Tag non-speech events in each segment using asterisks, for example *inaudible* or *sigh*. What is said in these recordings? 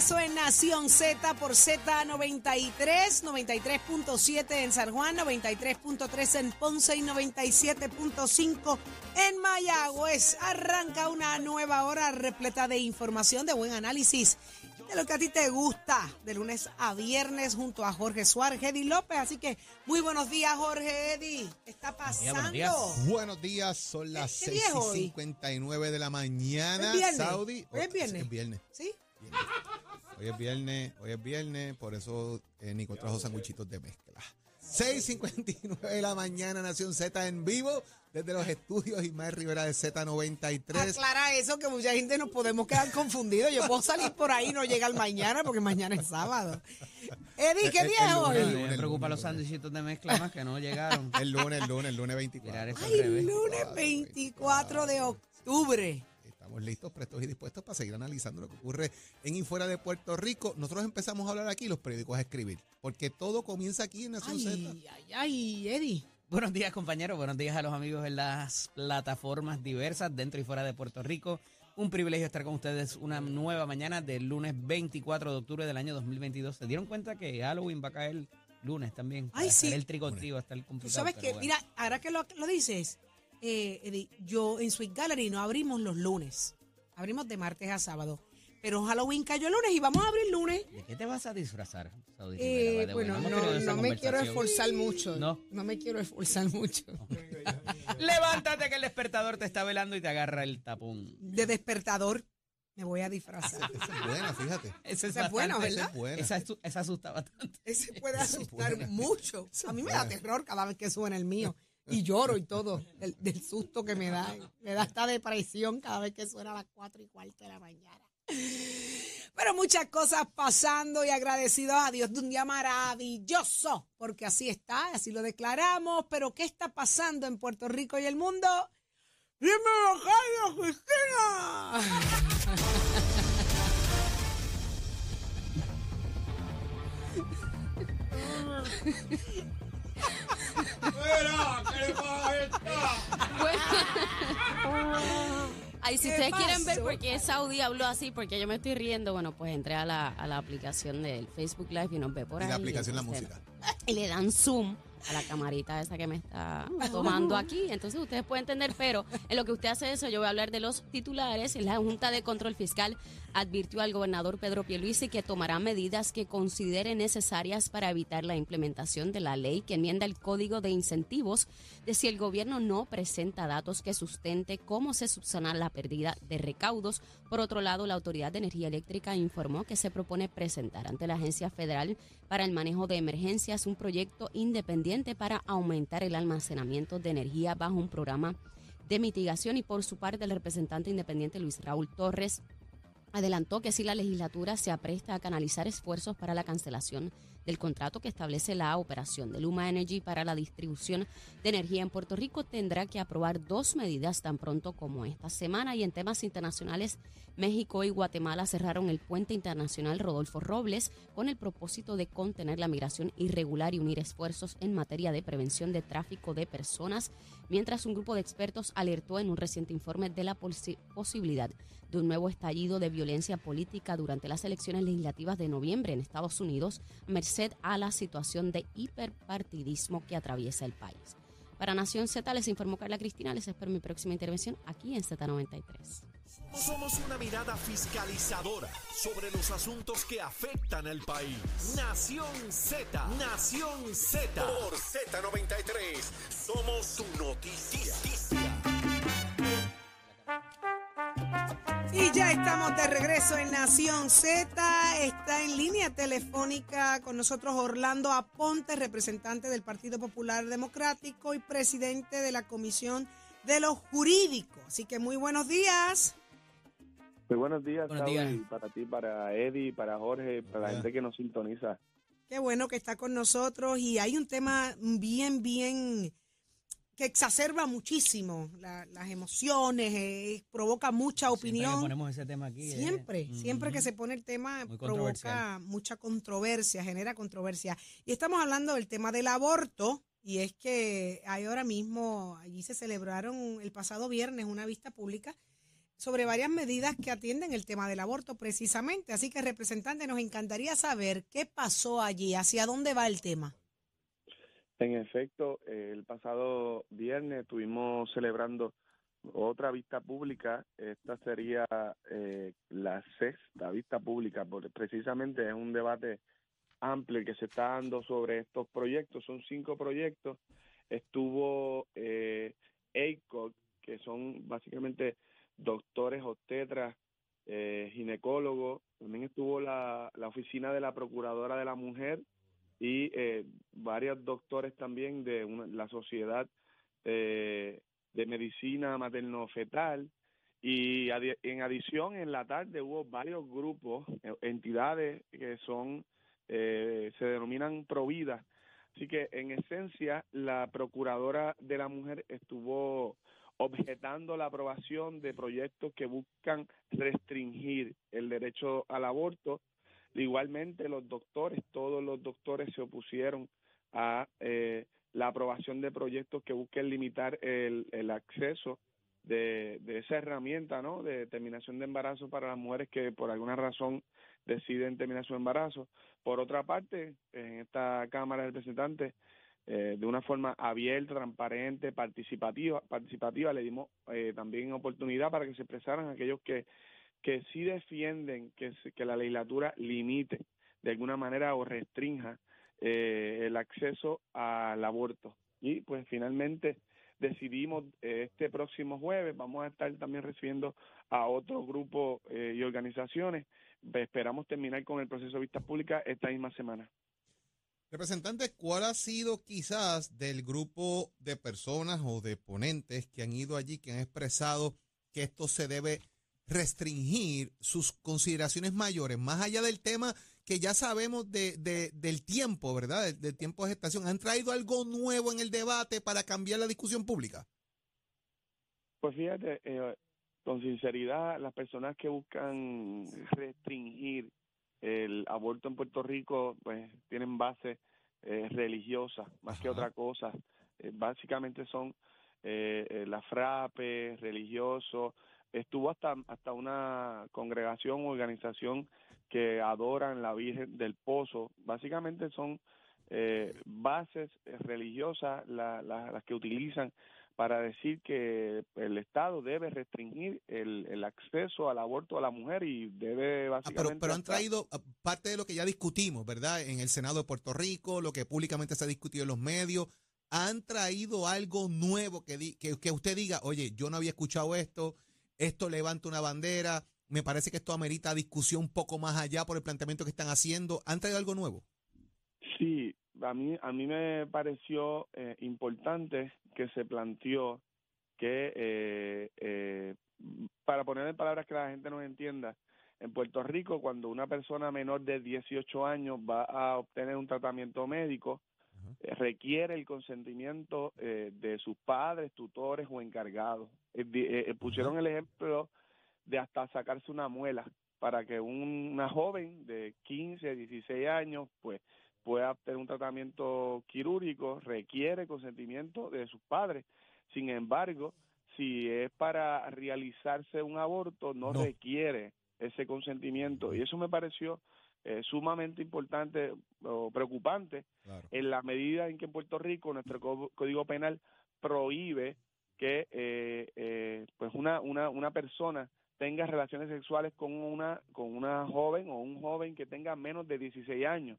regreso en Nación Z por Z93, 93.7 en San Juan, 93.3 en Ponce y 97.5 en Mayagüez. Arranca una nueva hora repleta de información, de buen análisis, de lo que a ti te gusta, de lunes a viernes junto a Jorge Suárez, Eddie López. Así que muy buenos días, Jorge Eddie. ¿Qué está pasando? buenos días. Buenos días, son las ¿Qué 6 día es hoy? y 59 de la mañana. ¿Es viernes? Saudi. ¿Hoy es Oh, viernes? Es viernes. ¿Sí? Hoy es viernes, hoy es viernes, por eso eh, Nico trajo sanguchitos de mezcla. 6.59 de la mañana, Nación Z en vivo, desde los estudios Ismael Rivera de Z93. Aclara eso, que mucha gente nos podemos quedar confundidos. Yo puedo salir por ahí y no llegar mañana porque mañana es sábado. Eddie, ¿qué El- día es el hoy? me preocupa lunes, los sándwichitos de mezcla más que no llegaron. El lunes, el lunes, el lunes 24. Tirar eso al Ay, revés. lunes 24 de octubre. Estamos listos, prestos y dispuestos para seguir analizando lo que ocurre en y fuera de Puerto Rico. Nosotros empezamos a hablar aquí, los periódicos a escribir, porque todo comienza aquí en Nación Z. Ay, ay, ay, Eddie. Buenos días, compañeros. Buenos días a los amigos en las plataformas diversas dentro y fuera de Puerto Rico. Un privilegio estar con ustedes una nueva mañana del lunes 24 de octubre del año 2022. ¿Se dieron cuenta que Halloween va a caer lunes también? Ay, sí. El trigotío hasta el Tú computador. sabes que, mira, ahora que lo, lo dices, eh, Eddie, yo en Sweet Gallery no abrimos los lunes. Abrimos de martes a sábado. Pero Halloween cayó el lunes y vamos a abrir lunes. ¿De qué te vas a disfrazar, Saudi Eh, bueno, no, esa no me quiero esforzar mucho. No. No me quiero esforzar mucho. *laughs* Levántate que el despertador te está velando y te agarra el tapón. De despertador me voy a disfrazar. Esa es buena, fíjate. Esa es buena, bastante- Esa ¿verdad? es buena. Esa, asu- esa asusta bastante. Ese puede es asustar buena. mucho. A mí es me da buena. terror cada vez que suena el mío. Y lloro y todo, del, susto que me da. Me da esta depresión cada vez que suena a las cuatro y cuarto de la mañana. Pero muchas cosas pasando y agradecidos a Dios de un día maravilloso, porque así está, así lo declaramos. Pero ¿qué está pasando en Puerto Rico y el mundo? ¡Dímelo, Carlos Cristina! *laughs* Ay, si ¿Qué ustedes quieren ver pasó? por qué Saudi habló así, porque yo me estoy riendo, bueno, pues entré a la, a la aplicación del Facebook Live y nos ve por Y ahí. la aplicación La Música. Y le dan zoom a la camarita esa que me está tomando aquí. Entonces ustedes pueden entender, pero en lo que usted hace eso, yo voy a hablar de los titulares. La Junta de Control Fiscal advirtió al gobernador Pedro Pierluisi que tomará medidas que considere necesarias para evitar la implementación de la ley que enmienda el Código de Incentivos de si el gobierno no presenta datos que sustente cómo se subsana la pérdida de recaudos. Por otro lado, la Autoridad de Energía Eléctrica informó que se propone presentar ante la Agencia Federal para el Manejo de Emergencias un proyecto independiente para aumentar el almacenamiento de energía bajo un programa de mitigación y por su parte el representante independiente Luis Raúl Torres adelantó que si la legislatura se apresta a canalizar esfuerzos para la cancelación del contrato que establece la operación de Luma Energy para la distribución de energía en Puerto Rico, tendrá que aprobar dos medidas tan pronto como esta semana. Y en temas internacionales, México y Guatemala cerraron el puente internacional Rodolfo Robles con el propósito de contener la migración irregular y unir esfuerzos en materia de prevención de tráfico de personas, mientras un grupo de expertos alertó en un reciente informe de la posi- posibilidad de un nuevo estallido de violencia política durante las elecciones legislativas de noviembre en Estados Unidos, merced a la situación de hiperpartidismo que atraviesa el país. Para Nación Z les informó Carla Cristina, les espero mi próxima intervención aquí en Z93. Somos una mirada fiscalizadora sobre los asuntos que afectan al país. Nación Z, Nación Z. Por Z93, somos su noticia. Y ya estamos de regreso en Nación Z. Está en línea telefónica con nosotros Orlando Aponte, representante del Partido Popular Democrático y presidente de la Comisión de los Jurídicos. Así que muy buenos días. Muy buenos días, Buenos días. para ti, para Eddie, para Jorge, para la gente que nos sintoniza. Qué bueno que está con nosotros y hay un tema bien, bien que exacerba muchísimo la- las emociones, eh, provoca mucha Siempre que opinión. ponemos ese tema aquí. ¿eh? Siempre, siempre que Ujú. se pone el tema Muy provoca controversial. mucha controversia, genera controversia. Y estamos hablando del tema del aborto, y es que hay ahora mismo, allí se celebraron el pasado viernes una vista pública sobre varias medidas que atienden el tema del aborto precisamente. Así que, representante, nos encantaría saber qué pasó allí, hacia dónde va el tema. En efecto, eh, el pasado viernes estuvimos celebrando otra vista pública. Esta sería eh, la sexta vista pública, porque precisamente es un debate amplio que se está dando sobre estos proyectos. Son cinco proyectos. Estuvo eh, que son básicamente doctores obstetras, eh, ginecólogos. También estuvo la, la oficina de la Procuradora de la Mujer y eh, varios doctores también de una- la Sociedad eh, de Medicina Materno-Fetal. Y en adición, en la tarde hubo varios grupos, eh, entidades que son, eh, se denominan Provida. Así que, en esencia, la Procuradora de la Mujer estuvo objetando la aprobación de proyectos que buscan restringir el derecho al aborto. Igualmente, los doctores, todos los doctores se opusieron a eh, la aprobación de proyectos que busquen limitar el, el acceso de, de esa herramienta, ¿no? De terminación de embarazo para las mujeres que por alguna razón deciden terminar su embarazo. Por otra parte, en esta Cámara de Representantes, eh, de una forma abierta, transparente, participativa, participativa le dimos eh, también oportunidad para que se expresaran aquellos que, que sí defienden que, que la legislatura limite de alguna manera o restrinja eh, el acceso al aborto. Y pues finalmente decidimos eh, este próximo jueves, vamos a estar también recibiendo a otro grupo eh, y organizaciones. Esperamos terminar con el proceso de vistas públicas esta misma semana. Representante, ¿cuál ha sido quizás del grupo de personas o de ponentes que han ido allí, que han expresado que esto se debe restringir sus consideraciones mayores, más allá del tema que ya sabemos de, de- del tiempo, ¿verdad? Del, del tiempo de gestación. ¿Han traído algo nuevo en el debate para cambiar la discusión pública? Pues fíjate, eh, con sinceridad, las personas que buscan restringir el aborto en Puerto Rico, pues tienen base eh, religiosa más que otra cosa. Eh, básicamente son eh, eh, la frape, religioso. Estuvo hasta hasta una congregación, organización que adoran la Virgen del Pozo. Básicamente son eh, bases religiosas la- la- las que utilizan para decir que el Estado debe restringir el, el acceso al aborto a la mujer y debe Ah, básicamente... pero, pero han traído ah, parte de lo que ya discutimos, ¿verdad? En el Senado de Puerto Rico, lo que públicamente se ha discutido en los medios. ¿Han traído algo nuevo que, di- que, que usted diga, oye, yo no había escuchado esto, esto levanta una bandera, me parece que esto amerita discusión un poco más allá por el planteamiento que están haciendo? ¿Han traído algo nuevo? Sí, a mí, a mí me pareció eh, importante que se planteó que, eh, eh, para poner en palabras que la gente nos entienda, en Puerto Rico, cuando una persona menor de 18 años va a obtener un tratamiento médico, eh, requiere el consentimiento eh, de sus padres, tutores o encargados. Eh, eh, pusieron el ejemplo de hasta sacarse una muela para que un- una joven de 15, 16 años, pues pueda obtener un tratamiento quirúrgico, requiere consentimiento de sus padres. Sin embargo, si es para realizarse un aborto, no, No. requiere ese consentimiento. Y eso me pareció eh, sumamente importante o preocupante Claro. en la medida en que en Puerto Rico nuestro Código Penal prohíbe que eh, eh, pues una, una, una persona tenga relaciones sexuales con una con una joven o un joven que tenga menos de 16 años.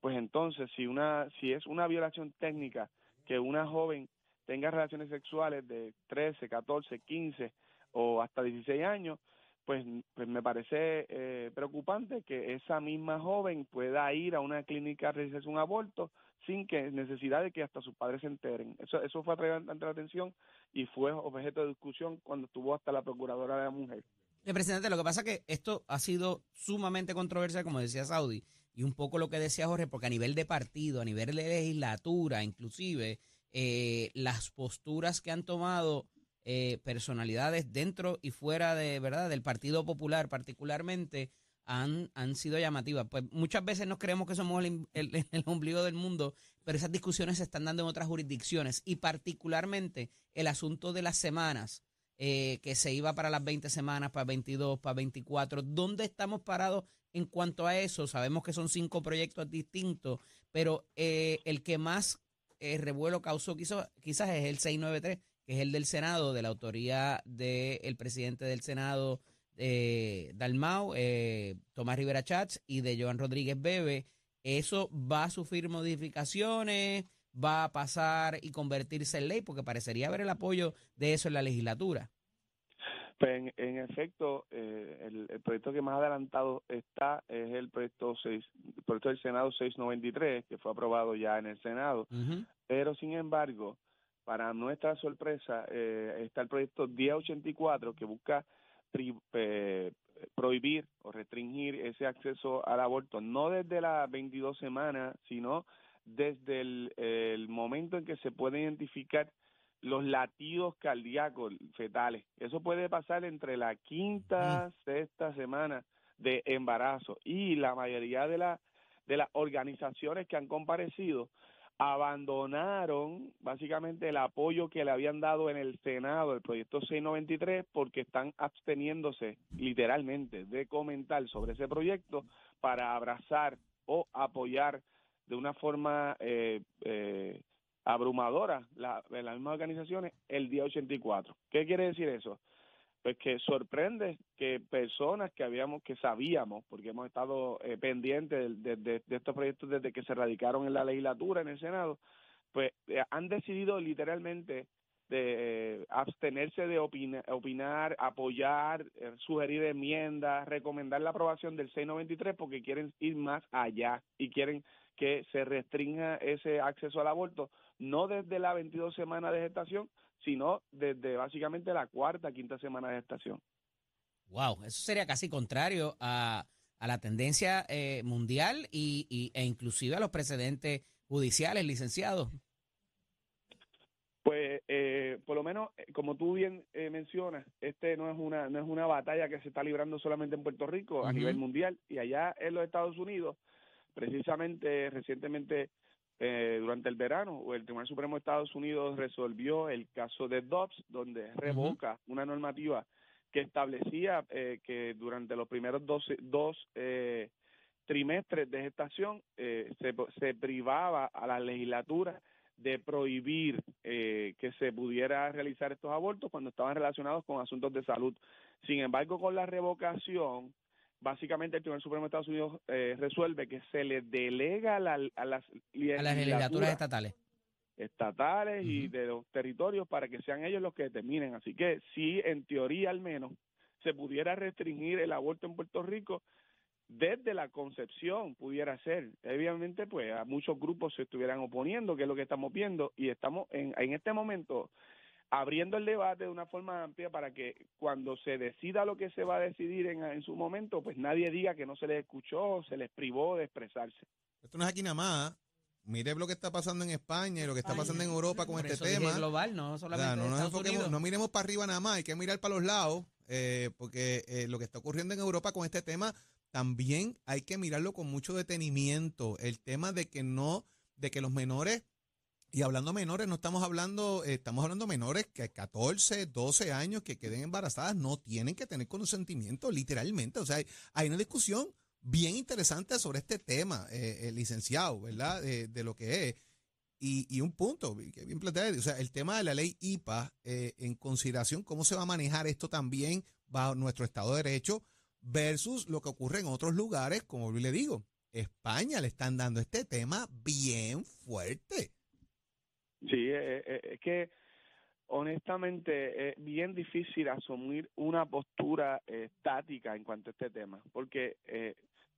Pues entonces, si una si es una violación técnica que una joven tenga relaciones sexuales de 13, 14, 15 o hasta 16 años, pues, pues me parece eh, preocupante que esa misma joven pueda ir a una clínica a realizarse un aborto sin que necesidad de que hasta sus padres se enteren. Eso, eso fue atraído ante la atención y fue objeto de discusión cuando estuvo hasta la Procuradora de la Mujer. Representante, lo que pasa es que esto ha sido sumamente controversial, como decía Saudi, y un poco lo que decía Jorge, porque a nivel de partido, a nivel de legislatura, inclusive, eh, las posturas que han tomado eh, personalidades dentro y fuera de verdad del Partido Popular particularmente han, han sido llamativas. Pues muchas veces nos creemos que somos el, *laughs* el- ombligo del mundo, pero esas discusiones se están dando en otras jurisdicciones y particularmente el asunto de las semanas eh, que se iba para las 20 semanas, para 22, para 24. ¿Dónde estamos parados en cuanto a eso? Sabemos que son cinco proyectos distintos, pero eh, el que más eh, revuelo causó quizás, quizás es el 693, que es el del Senado, de la autoría del presidente del Senado, eh, Dalmau, eh, Tomás Rivera Chats y de Joan Rodríguez Bebe. ¿Eso va a sufrir modificaciones? ¿Va a pasar y convertirse en ley? Porque parecería haber el apoyo de eso en la legislatura. Pues en, en efecto, eh, el, el proyecto que más adelantado está es el proyecto 6, el proyecto del Senado 693, que fue aprobado ya en el Senado. Pero sin embargo, para nuestra sorpresa, eh, está el proyecto 1084 que busca pri- eh, prohibir o restringir ese acceso al aborto, no desde las 22 semanas, sino desde el, el momento en que se puede identificar los latidos cardíacos fetales. Eso puede pasar entre la quinta, sexta semana de embarazo y la mayoría de, la, de las organizaciones que han comparecido abandonaron básicamente el apoyo que le habían dado en el Senado, el proyecto 693, porque están absteniéndose literalmente de comentar sobre ese proyecto para abrazar o apoyar de una forma eh, eh, abrumadora la, de las mismas organizaciones el día 84. ¿Qué quiere decir eso? Pues que sorprende que personas que habíamos, que sabíamos, porque hemos estado eh, pendientes de, de- de estos proyectos desde que se radicaron en la legislatura, en el Senado, pues eh, han decidido literalmente de eh, abstenerse de opina- opinar, apoyar, eh, sugerir enmiendas, recomendar la aprobación del 693 porque quieren ir más allá y quieren que se restrinja ese acceso al aborto, no desde la 22 semanas de gestación, sino desde básicamente la cuarta, quinta semana de gestación. Wow, eso sería casi contrario a, a la tendencia eh, mundial y, y- e inclusive a los precedentes judiciales, licenciados. Pues, eh, por lo menos, eh, como tú bien eh, mencionas, este no es una no es una batalla que se está librando solamente en Puerto Rico, a nivel mundial y allá en los Estados Unidos, precisamente recientemente eh, durante el verano, o el Tribunal Supremo de Estados Unidos resolvió el caso de Dobbs, donde revoca una normativa que establecía eh, que durante los primeros dos, dos eh, trimestres de gestación eh, se, se privaba a la legislatura de prohibir eh, que se pudiera realizar estos abortos cuando estaban relacionados con asuntos de salud. Sin embargo, con la revocación, básicamente el Tribunal Supremo de Estados Unidos eh, resuelve que se le delega a, la- a las A las legislaturas estatales. estatales y de los territorios para que sean ellos los que determinen. Así que sí, en teoría al menos, se pudiera restringir el aborto en Puerto Rico desde la concepción, pudiera ser. Obviamente, pues a muchos grupos se estuvieran oponiendo, que es lo que estamos viendo, y estamos en, en este momento abriendo el debate de una forma amplia para que cuando se decida lo que se va a decidir en, en su momento, pues nadie diga que no se les escuchó, se les privó de expresarse. Esto no es aquí nada más. Mire lo que está pasando en España y lo que está pasando en Europa con Por este eso dije tema. global, no O sea, solamente no, nos Estados enfoquemos- Unidos. no miremos para arriba nada más, hay que mirar para los lados, eh, porque eh, lo que está ocurriendo en Europa con este tema también hay que mirarlo con mucho detenimiento. El tema de que no, de que los menores, y hablando menores, no estamos hablando, eh, estamos hablando menores que 14, 12 años que queden embarazadas, no tienen que tener consentimiento, literalmente. O sea, hay, una discusión bien interesante sobre este tema, eh, licenciado, ¿verdad? De, lo que es. Y, y un punto, que bien planteado, o sea, el tema de la ley IPA, eh, en consideración cómo se va a manejar esto también bajo nuestro Estado de Derecho versus lo que ocurre en otros lugares, como le digo, España le están dando este tema bien fuerte. Sí, eh, eh, es que honestamente es bien difícil asumir una postura eh, estática en cuanto a este tema, porque eh,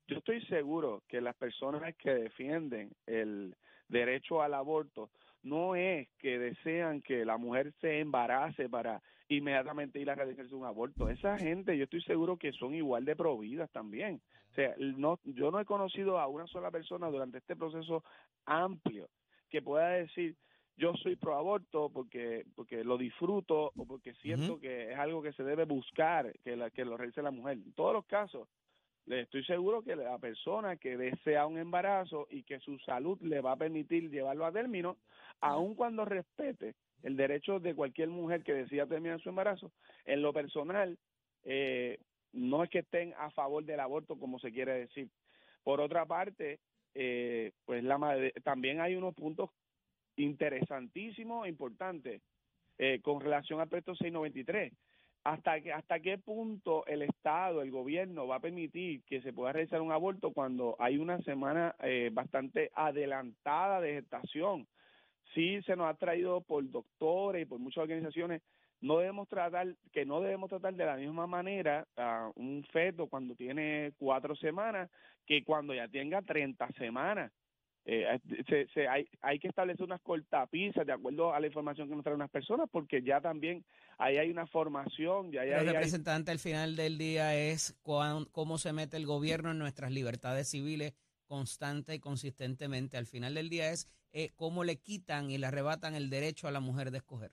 yo estoy seguro que las personas que defienden el derecho al aborto no es que desean que la mujer se embarace para inmediatamente ir a realizarse un aborto. Esa gente, yo estoy seguro que son igual de providas también. O sea, no, yo no he conocido a una sola persona durante este proceso amplio que pueda decir yo soy pro aborto porque porque lo disfruto o porque siento que es algo que se debe buscar que la, que lo realice la mujer. En todos los casos, le estoy seguro que la persona que desea un embarazo y que su salud le va a permitir llevarlo a término, aun cuando respete el derecho de cualquier mujer que decida terminar su embarazo. En lo personal, eh, no es que estén a favor del aborto, como se quiere decir. Por otra parte, eh, pues la madre- también hay unos puntos interesantísimos e importantes eh, con relación al proyecto 693. ¿Hasta, que, ¿Hasta qué punto el Estado, el gobierno va a permitir que se pueda realizar un aborto cuando hay una semana eh, bastante adelantada de gestación? Sí se nos ha traído por doctores y por muchas organizaciones no debemos tratar, que no debemos tratar de la misma manera a un feto cuando tiene cuatro semanas que cuando ya tenga 30 semanas. Eh, se, se- hay, hay que establecer unas cortapisas de acuerdo a la información que nos traen unas personas porque ya también ahí hay una formación, ya hay- representante, al final del día es cuán- cómo se mete el gobierno en nuestras libertades civiles constante y consistentemente. Al final del día es eh, cómo le quitan y le arrebatan el derecho a la mujer de escoger.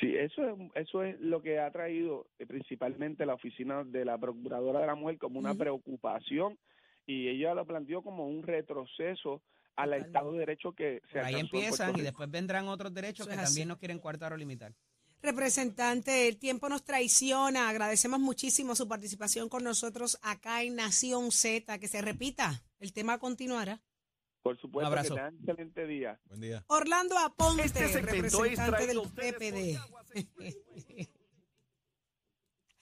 Sí, eso es, eso es lo que ha traído eh, principalmente la oficina de la Procuradora de la Mujer como una preocupación y ella lo planteó como un retroceso al Totalmente. Estado de Derecho que se Por ahí empiezan y después vendrán otros derechos Eso que así. también nos quieren coartar o limitar. Representante, el tiempo nos traiciona. Agradecemos muchísimo su participación con nosotros acá en Nación Z. Que se repita, el tema continuará. Por supuesto, Un abrazo. que tengan excelente día. Buen día. Orlando Aponte, Este representante del PPD. *laughs*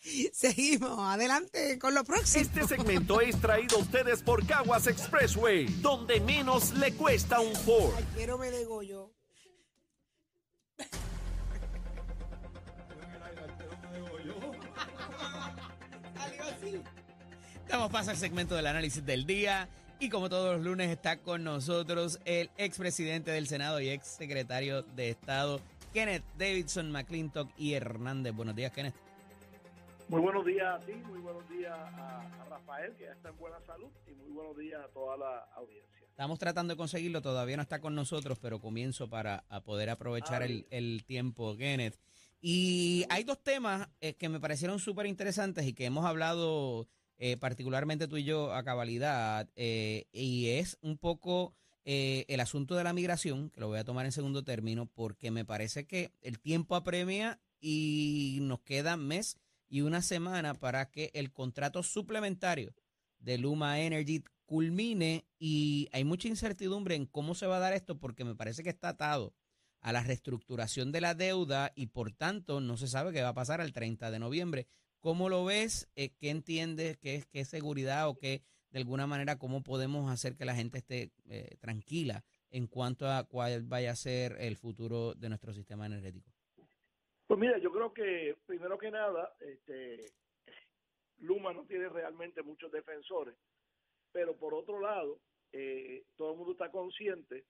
*laughs* Seguimos, adelante con lo próximo. Este segmento es traído a ustedes por Caguas Expressway, donde menos le cuesta un Ford. Ay, quiero me degollo. Damos paso al segmento del análisis del día. Y como todos los lunes está con nosotros el expresidente del Senado y ex secretario de Estado, Kenneth Davidson, McClintock y Hernández. Buenos días, Kenneth. Muy buenos días a ti, muy buenos días a, a Rafael, que ya está en buena salud, y muy buenos días a toda la audiencia. Estamos tratando de conseguirlo, todavía no está con nosotros, pero comienzo para a poder aprovechar Ah, el, el tiempo, Kenneth. Y hay dos temas eh, que me parecieron súper interesantes y que hemos hablado eh, particularmente tú y yo a cabalidad, eh, y es un poco eh, el asunto de la migración, que lo voy a tomar en segundo término, porque me parece que el tiempo apremia y nos queda mes y una semana para que el contrato suplementario de Luma Energy culmine y hay mucha incertidumbre en cómo se va a dar esto porque me parece que está atado a la reestructuración de la deuda y por tanto no se sabe qué va a pasar al 30 de noviembre. ¿Cómo lo ves? Eh, ¿Qué entiendes? ¿Qué, ¿Qué seguridad o qué de alguna manera cómo podemos hacer que la gente esté eh, tranquila en cuanto a cuál vaya a ser el futuro de nuestro sistema energético? Pues mira, yo creo que primero que nada, este, Luma no tiene realmente muchos defensores, pero por otro lado, eh, todo el mundo está consciente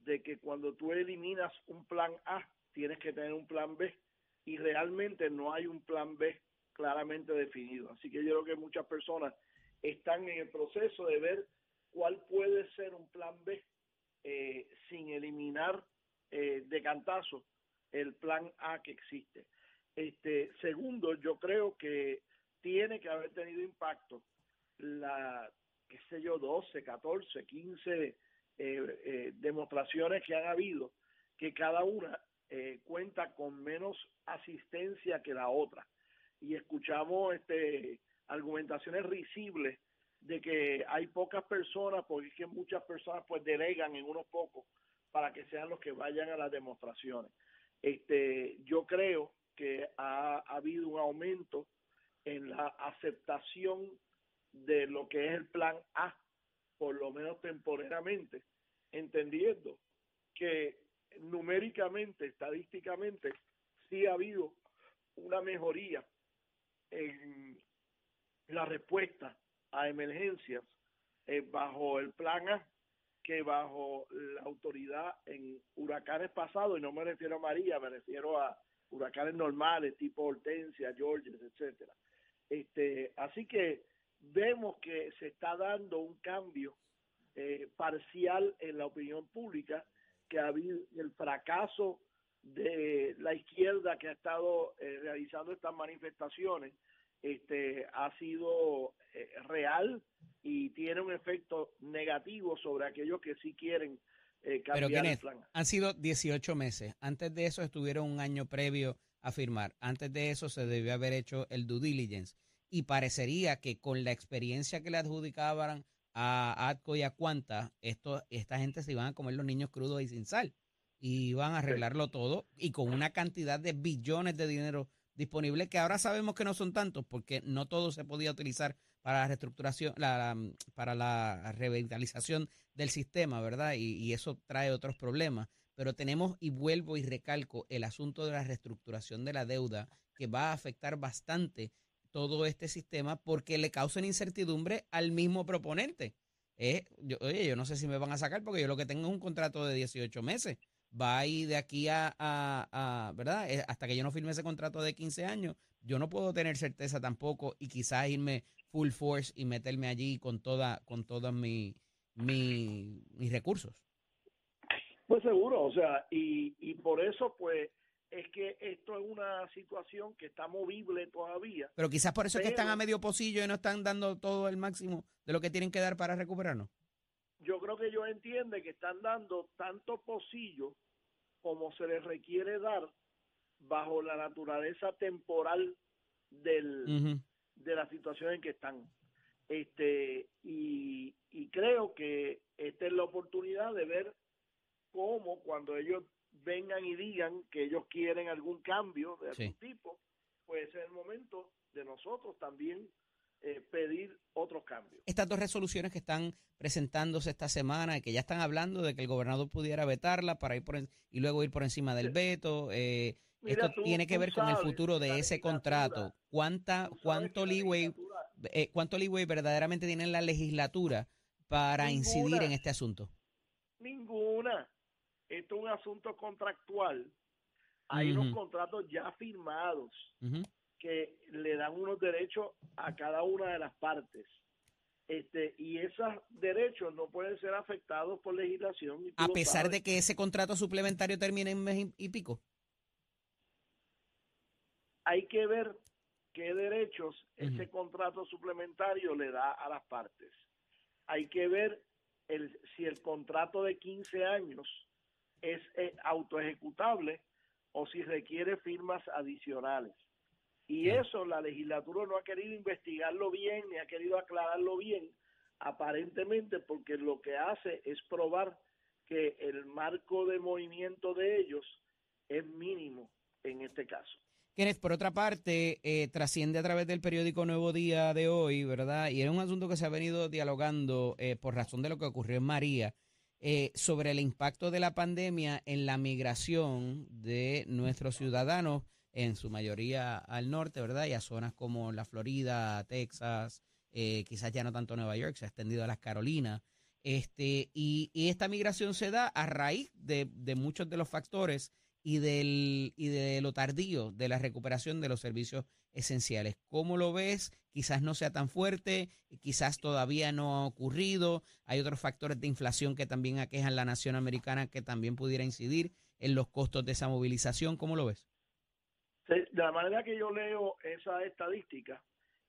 de que cuando tú eliminas un plan A, tienes que tener un plan B, y realmente no hay un plan B claramente definido. Así que yo creo que muchas personas están en el proceso de ver cuál puede ser un plan B eh, sin eliminar eh, de cantazo el plan A que existe. Este, segundo, yo creo que tiene que haber tenido impacto la, qué sé yo, 12, 14, 15 eh, demostraciones que han habido, que cada una eh, cuenta con menos asistencia que la otra. Y escuchamos este, argumentaciones risibles de que hay pocas personas, porque es que muchas personas pues delegan en unos pocos para que sean los que vayan a las demostraciones. Este, yo creo que ha, ha habido un aumento en la aceptación de lo que es el plan A, por lo menos temporalmente, entendiendo que numéricamente, estadísticamente, sí ha habido una mejoría en la respuesta a emergencias eh, bajo el plan A que bajo la autoridad en huracanes pasados, y no me refiero a María, me refiero a huracanes normales tipo Hortensia, Georges, etcétera. Este, así que vemos que se está dando un cambio eh, parcial en la opinión pública, que ha habido el fracaso de la izquierda que ha estado eh, realizando estas manifestaciones este ha sido eh, real y tiene un efecto negativo sobre aquellos que sí quieren eh, Pero cambiar el Kenneth, plan. han sido 18 meses. Antes de eso estuvieron un año previo a firmar. Antes de eso se debió haber hecho el due diligence. Y parecería que con la experiencia que le adjudicaban a ATCO y a Cuanta, esto, esta gente se iban a comer los niños crudos y sin sal. Y iban a arreglarlo todo y con una cantidad de billones de dinero disponible que ahora sabemos que no son tantos porque no todo se podía utilizar para la reestructuración, la, la- para la revitalización del sistema, ¿verdad? Y, eso trae otros problemas. Pero tenemos, y vuelvo y recalco, el asunto de la reestructuración de la deuda que va a afectar bastante todo este sistema porque le causa incertidumbre al mismo proponente. Eh, oye, yo no sé si me van a sacar porque yo lo que tengo es un contrato de 18 meses. Va a ir de aquí a- ¿verdad? Eh, hasta que yo no firme ese contrato de 15 años, yo no puedo tener certeza tampoco y quizás irme full force y meterme allí con toda con todos mi, mi- mis recursos. Pues seguro, o sea, y, y por eso pues es que esto es una situación que está movible todavía. Pero quizás por eso es que están a medio pocillo y no están dando todo el máximo de lo que tienen que dar para recuperarnos. Yo creo que ellos entienden que están dando tanto pocillo como se les requiere dar bajo la naturaleza temporal del. De la situación en que están. Este, y, y creo que esta es la oportunidad de ver cómo cuando ellos vengan y digan que ellos quieren algún cambio de algún Sí. tipo, pues es el momento de nosotros también eh, pedir otros cambios. Estas dos resoluciones que están presentándose esta semana y que ya están hablando de que el gobernador pudiera vetarla para ir por en- y luego ir por encima del veto. eh, Mira, esto tú- tiene que ver con el futuro de ese contrato. ¿Cuánta, cuánto leeway, eh, cuánto leeway verdaderamente tiene la legislatura para incidir en este asunto? Ninguna. Esto es un asunto contractual. Hay unos contratos ya firmados. Que le dan unos derechos a cada una de las partes. Este, y esos derechos no pueden ser afectados por legislación. A pesar de que ese contrato suplementario termine en mes y pico. Hay que ver qué derechos ese contrato suplementario le da a las partes. Hay que ver el, si el contrato de 15 años es eh, autoejecutable o si requiere firmas adicionales. Y eso la legislatura no ha querido investigarlo bien ni ha querido aclararlo bien, aparentemente porque lo que hace es probar que el marco de movimiento de ellos es mínimo en este caso. Kenneth, por otra parte, eh, trasciende a través del periódico Nuevo Día de hoy, ¿verdad? Y es un asunto que se ha venido dialogando eh, por razón de lo que ocurrió en María, eh, sobre el impacto de la pandemia en la migración de nuestros ciudadanos, en su mayoría al norte, ¿verdad? Y a zonas como la Florida, Texas, quizás ya no tanto Nueva York, se ha extendido a las Carolinas. Este, y, esta migración se da a raíz de muchos de los factores y, del, y de lo tardío de la recuperación de los servicios esenciales. ¿Cómo lo ves? Quizás no sea tan fuerte, quizás todavía no ha ocurrido. Hay otros factores de inflación que también aquejan la nación americana que también pudiera incidir en los costos de esa movilización. ¿Cómo lo ves? De la manera que yo leo esa estadística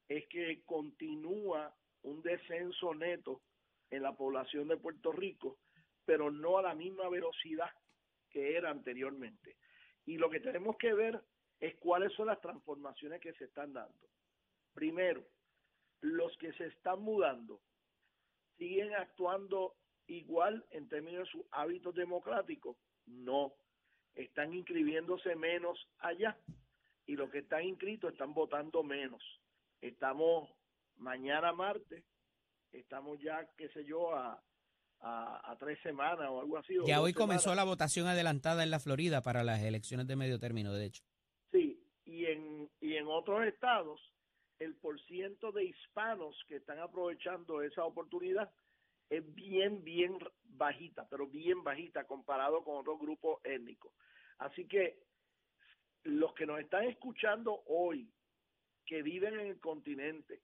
es que continúa un descenso neto en la población de Puerto Rico, pero no a la misma velocidad que era anteriormente. Y lo que tenemos que ver es cuáles son las transformaciones que se están dando. Primero, los que se están mudando siguen actuando igual en términos de sus hábitos democráticos. No, están inscribiéndose menos allá y los que están inscritos están votando menos. Estamos mañana martes, estamos ya, qué sé yo, a, a, a tres semanas o algo así. Ya hoy comenzó semanas. la votación adelantada en la Florida para las elecciones de medio término, de hecho. Sí, y en, y en otros estados, el porciento de hispanos que están aprovechando esa oportunidad es bien, bien bajita, pero bien bajita comparado con otros grupos étnicos. Así que los que nos están escuchando hoy, que viven en el continente,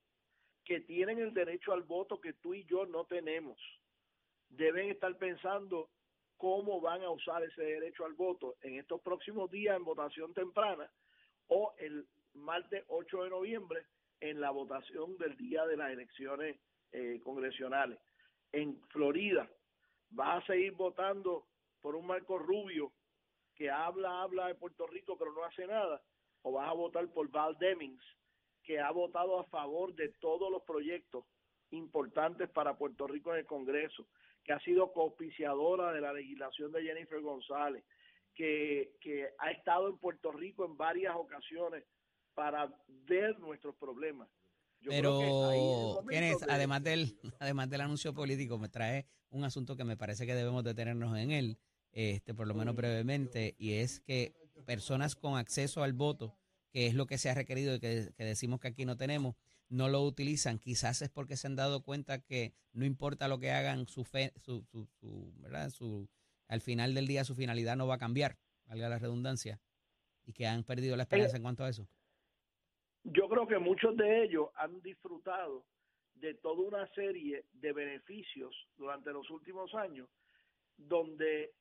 que tienen el derecho al voto que tú y yo no tenemos, deben estar pensando cómo van a usar ese derecho al voto en estos próximos días en votación temprana o el martes 8 de noviembre en la votación del día de las elecciones eh, congresionales. En Florida, ¿Vas a seguir votando por un Marco Rubio que habla, habla de Puerto Rico pero no hace nada? ¿O vas a votar por Val Demings que ha votado a favor de todos los proyectos importantes para Puerto Rico en el Congreso, que ha sido copiciadora de la legislación de Jennifer González, que, que ha estado en Puerto Rico en varias ocasiones para ver nuestros problemas. Yo Pero, Kenneth, de- además del, además del anuncio político, me trae un asunto que me parece que debemos detenernos en él, este, por lo menos brevemente, y es que personas con acceso al voto, que es lo que se ha requerido y que, que decimos que aquí no tenemos, no lo utilizan. Quizás es porque se han dado cuenta que no importa lo que hagan, su fe, su, su, su, ¿verdad? Su, al final del día su finalidad no va a cambiar, valga la redundancia, y que han perdido la esperanza en cuanto a eso. yo creo que muchos de ellos han disfrutado de toda una serie de beneficios durante los últimos años, donde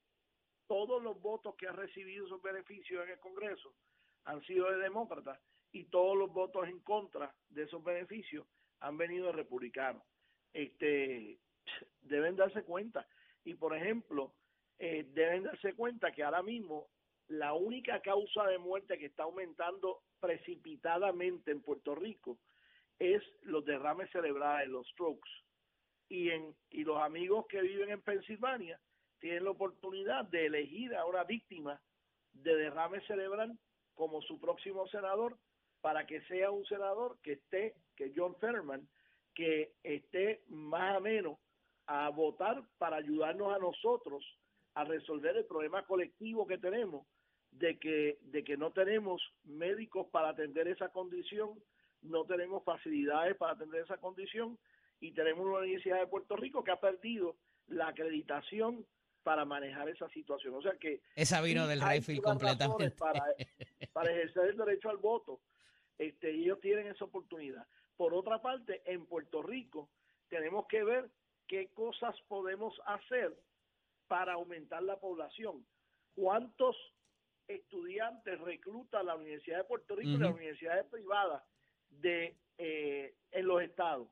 todos los votos que ha recibido esos beneficios en el Congreso han sido de demócratas y todos los votos en contra de esos beneficios han venido de republicanos. Este, deben darse cuenta. Y por ejemplo, eh, deben darse cuenta que ahora mismo la única causa de muerte que está aumentando precipitadamente en Puerto Rico es los derrames cerebrales, los strokes. Y, en, y los amigos que viven en Pensilvania tienen la oportunidad de elegir a una víctima de derrame cerebral como su próximo senador para que sea un senador que esté, que John Fetterman, que esté más o menos a votar para ayudarnos a nosotros a resolver el problema colectivo que tenemos de que, de que no tenemos médicos para atender esa condición, no tenemos facilidades para atender esa condición y tenemos una Universidad de Puerto Rico que ha perdido la acreditación para manejar esa situación. O sea que Esa vino del Rayfield completamente. Para, para ejercer el derecho al voto, este, ellos tienen esa oportunidad. Por otra parte, en Puerto Rico tenemos que ver qué cosas podemos hacer para aumentar la población. ¿Cuántos estudiantes recluta la Universidad de Puerto Rico y las universidades privadas de eh, en los estados?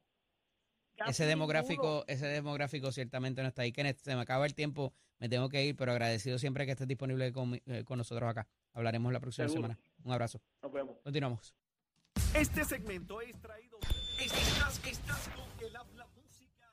Casi ese ninguno. demográfico, ese demográfico ciertamente no está ahí. Kenneth, se me acaba el tiempo, me tengo que ir, pero agradecido siempre que estés disponible con, eh, con nosotros acá. Hablaremos la próxima Seguro. semana. Un abrazo. Nos vemos. Continuamos. Este segmento es traído. Estás, estás con el habla música.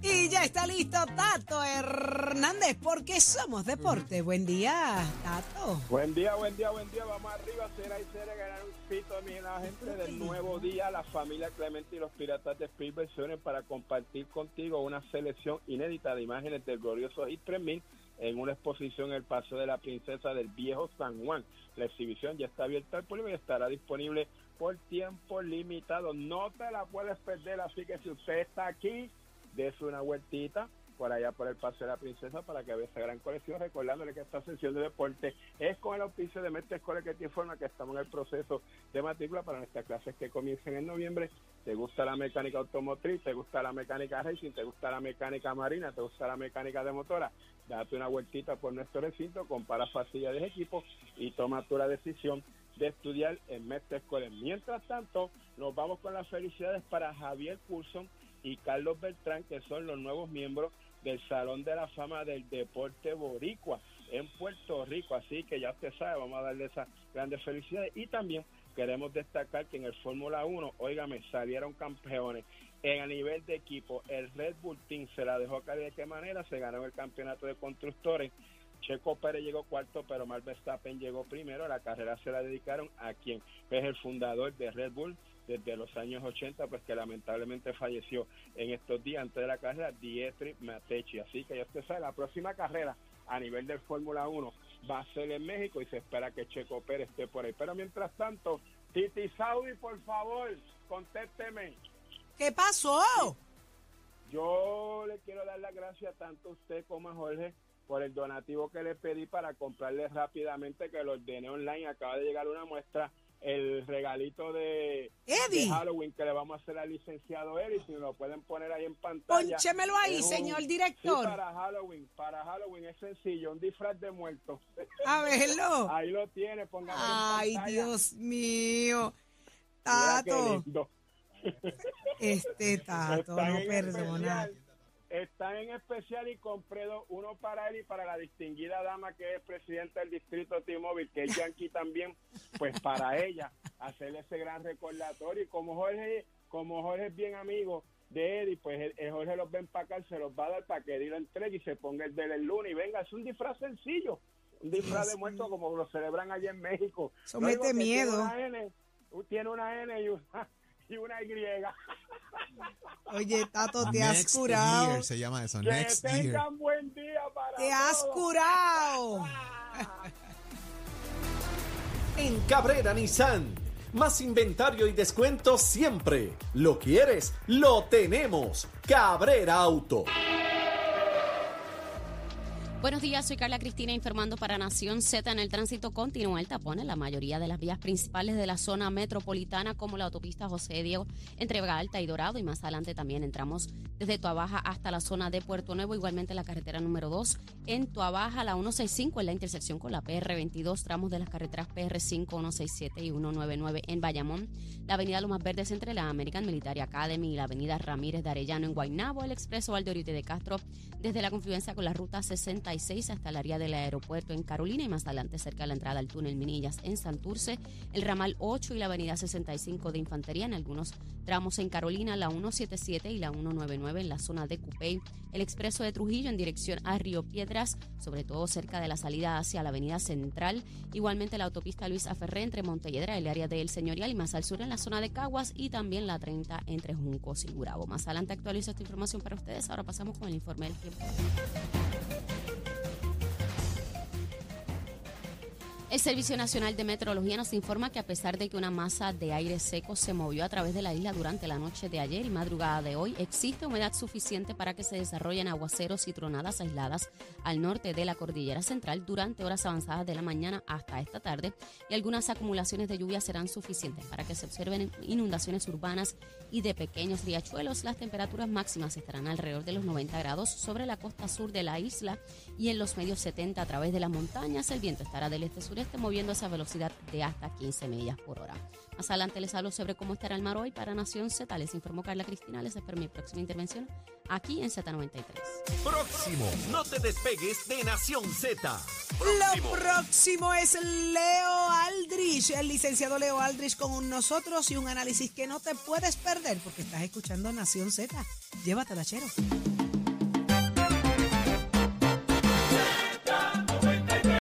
Y ya está listo Tato Hernández, porque somos deporte. Buen día, Tato. Buen día, buen día, buen día. Vamos arriba, será y será ganar un pito, mi la gente del nuevo día. La familia Clemente y los piratas de Spielberg se unen para compartir contigo una selección inédita de imágenes del glorioso Hit 3000 en una exposición en el Paseo de la Princesa del Viejo San Juan. La exhibición ya está abierta al público y estará disponible por tiempo limitado. No te la puedes perder, así que si usted está aquí, dése una vueltita por allá por el Paseo de la Princesa para que vea esa gran colección, recordándole que esta sesión de deporte es con el auspicio de Mestre Escuela que te informa que estamos en el proceso de matrícula para nuestras clases que comiencen en noviembre. ¿Te gusta la mecánica automotriz? ¿Te gusta la mecánica racing? ¿Te gusta la mecánica marina? ¿Te gusta la mecánica de motora? Date una vueltita por nuestro recinto, compara facilidades de equipo y toma tu la decisión de estudiar en Mestre Escuela. Mientras tanto, nos vamos con las felicidades para Javier Coulson y Carlos Beltrán, que son los nuevos miembros del Salón de la Fama del Deporte Boricua en Puerto Rico. Así que ya usted sabe, vamos a darle esas grandes felicidades. Y también queremos destacar que en el Fórmula 1, óigame, salieron campeones. En a nivel de equipo, el Red Bull Team se la dejó caer de qué manera, se ganó el campeonato de constructores. Checo Pérez llegó cuarto, pero Max Verstappen llegó primero. La carrera se la dedicaron a quien es el fundador de Red Bull desde los años 80, pues que lamentablemente falleció en estos días antes de la carrera, Dietrich Matechi. Así que ya usted sabe, la próxima carrera a nivel del Fórmula 1 va a ser en México y se espera que Checo Pérez esté por ahí. Pero mientras tanto, Titi Saudi, por favor, contésteme. ¿Qué pasó? Yo le quiero dar las gracias tanto a usted como a Jorge por el donativo que le pedí para comprarle rápidamente, que lo ordené online. Acaba de llegar una muestra, el regalito de, de Halloween que le vamos a hacer al licenciado Eddie, si lo pueden poner ahí en pantalla. pónchemelo ahí, un- señor Sí, director. para Halloween, para Halloween es sencillo, un disfraz de muerto. A verlo. *laughs* Ahí lo tiene, póngalo Ay. Dios mío. Tato. Este tato, Están no perdona. especial, Están en especial y compré dos, uno para él y para la distinguida dama que es presidenta del distrito T-Mobile, que es Yankee también, pues para ella, hacerle ese gran recordatorio. Y como Jorge, como Jorge es bien amigo de Eddie, pues el, el Jorge los va a empacar, se los va a dar para que Eddie lo entregue y se ponga el del lunes. Y venga, es un disfraz sencillo, un disfraz de muerto como lo celebran allá en México. Eso Lo único mete que tiene miedo. Tiene una N y una, y una Y. Oye, Tato, te has curado. Year se llama eso, Que Next Year. tengan buen día para Te has curado. *laughs* En Cabrera Nissan. Más inventario y descuentos siempre. Lo quieres, lo tenemos. Cabrera Auto. Buenos días, soy Carla Cristina informando para Nación Z. En el tránsito continúa el tapón en la mayoría de las vías principales de la zona metropolitana, como la autopista José Diego entre Vega Alta y Dorado. Y más adelante también entramos desde Tuabaja hasta la zona de Puerto Nuevo. Igualmente la carretera número 2 en Tuabaja, la 165 en la intersección con la PR22, tramos de las carreteras PR5, 167 y 199 en Bayamón. La avenida Lomas Verdes entre la American Military Academy y la avenida Ramírez de Arellano en Guaynabo. El expreso Valdeorite de Castro desde la confluencia con la ruta 66 hasta el área del aeropuerto en Carolina y más adelante cerca de la entrada al túnel Minillas en Santurce, el ramal 8 y la avenida 65 de Infantería en algunos tramos en Carolina, la 177 y la 199 en la zona de Cupey, el expreso de Trujillo en dirección a Río Piedras, sobre todo cerca de la salida hacia la avenida Central, igualmente la autopista Luis Aferré entre Montelledra, el área del Señorial y más al sur en la zona de Caguas y también la 30 entre Juncos y Gurabo. Más adelante actualizo esta información para ustedes. Ahora pasamos con el informe del tiempo. El Servicio Nacional de Meteorología nos informa que a pesar de que una masa de aire seco se movió a través de la isla durante la noche de ayer y madrugada de hoy, existe humedad suficiente para que se desarrollen aguaceros y tronadas aisladas al norte de la cordillera central durante horas avanzadas de la mañana hasta esta tarde y algunas acumulaciones de lluvia serán suficientes para que se observen inundaciones urbanas y de pequeños riachuelos. Las temperaturas máximas estarán alrededor de los 90 grados sobre la costa sur de la isla y en los medios 70 a través de las montañas. El viento estará del este-sureste moviéndose a velocidad de hasta 15 millas por hora. Más adelante les hablo sobre cómo estará el mar hoy para Nación Z. Les informó Carla Cristina. Les espero mi próxima intervención aquí en Z93. Próximo. No te despegues de Nación Z. Lo próximo es Leo Aldrich, el licenciado Leo Aldrich con nosotros y un análisis que no te puedes perder porque estás escuchando Nación Z. Llévatela, chero.